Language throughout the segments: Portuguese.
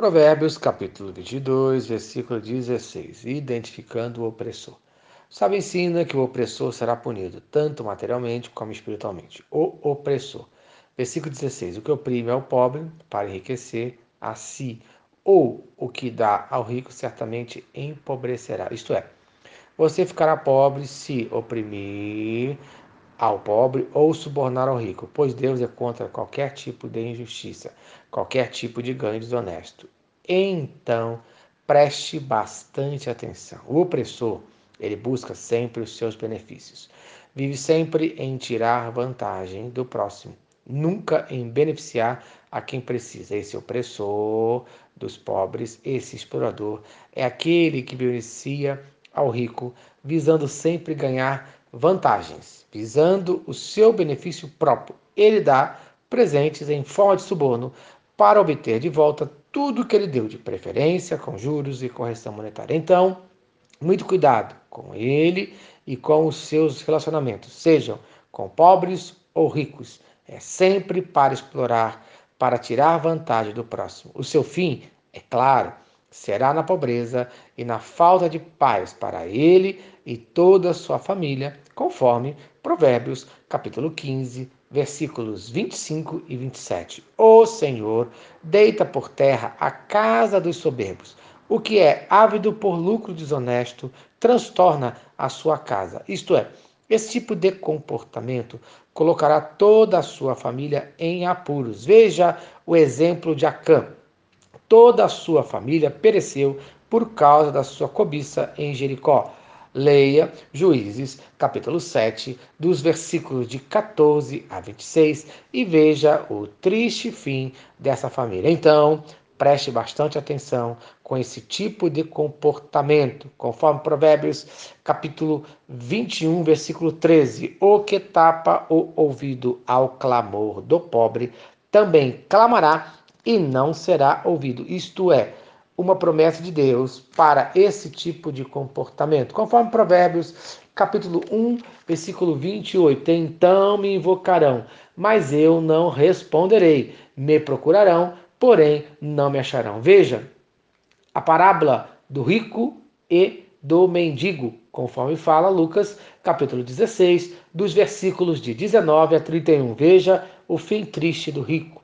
Provérbios capítulo 22, versículo 16. Identificando o opressor. Sabe ensina que o opressor será punido, tanto materialmente como espiritualmente. O opressor. Versículo 16. O que oprime ao pobre para enriquecer a si, ou o que dá ao rico certamente empobrecerá. Isto é, você ficará pobre se oprimir ao pobre ou subornar ao rico, pois Deus é contra qualquer tipo de injustiça, qualquer tipo de ganho desonesto. Então, preste bastante atenção. O opressor, ele busca sempre os seus benefícios. Vive sempre em tirar vantagem do próximo, nunca em beneficiar a quem precisa. Esse opressor dos pobres, esse explorador, é aquele que beneficia ao rico, visando sempre ganhar vantagens, visando o seu benefício próprio. Ele dá presentes em forma de suborno para obter de volta tudo que ele deu, de preferência com juros e correção monetária. Então, muito cuidado com ele e com os seus relacionamentos, sejam com pobres ou ricos. É sempre para explorar, para tirar vantagem do próximo. O seu fim, é claro, será na pobreza e na falta de paz para ele e toda a sua família, conforme Provérbios, capítulo 15, versículos 25 e 27. O Senhor deita por terra a casa dos soberbos. O que é ávido por lucro desonesto transtorna a sua casa. Isto é, esse tipo de comportamento colocará toda a sua família em apuros. Veja o exemplo de Acã toda a sua família pereceu por causa da sua cobiça em Jericó. Leia Juízes, capítulo 7, dos versículos de 14 a 26 e veja o triste fim dessa família. Então, preste bastante atenção com esse tipo de comportamento, conforme Provérbios, capítulo 21, versículo 13: O que tapa o ouvido ao clamor do pobre, também clamará e não será ouvido. Isto é, uma promessa de Deus para esse tipo de comportamento. Conforme Provérbios, capítulo 1, versículo 28. Então me invocarão, mas eu não responderei. Me procurarão, porém não me acharão. Veja, a parábola do rico e do mendigo, conforme fala Lucas, capítulo 16, dos versículos de 19 a 31. Veja o fim triste do rico.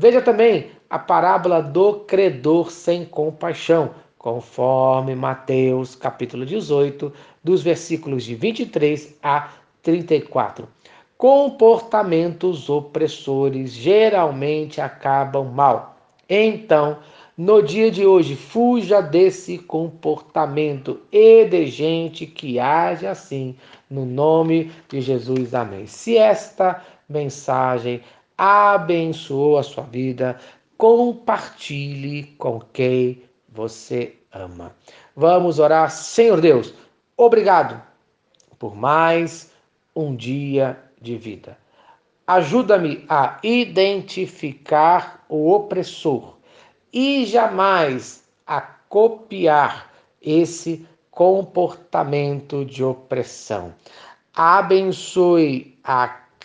Veja também a parábola do credor sem compaixão, conforme Mateus capítulo 18, dos versículos de 23 a 34. Comportamentos opressores geralmente acabam mal. Então, no dia de hoje, fuja desse comportamento e de gente que age assim, no nome de Jesus. Amém. Se esta mensagem abençoou a sua vida, compartilhe com quem você ama. Vamos orar, Senhor Deus, obrigado por mais um dia de vida. Ajuda-me a identificar o opressor e jamais a copiar esse comportamento de opressão. Abençoe a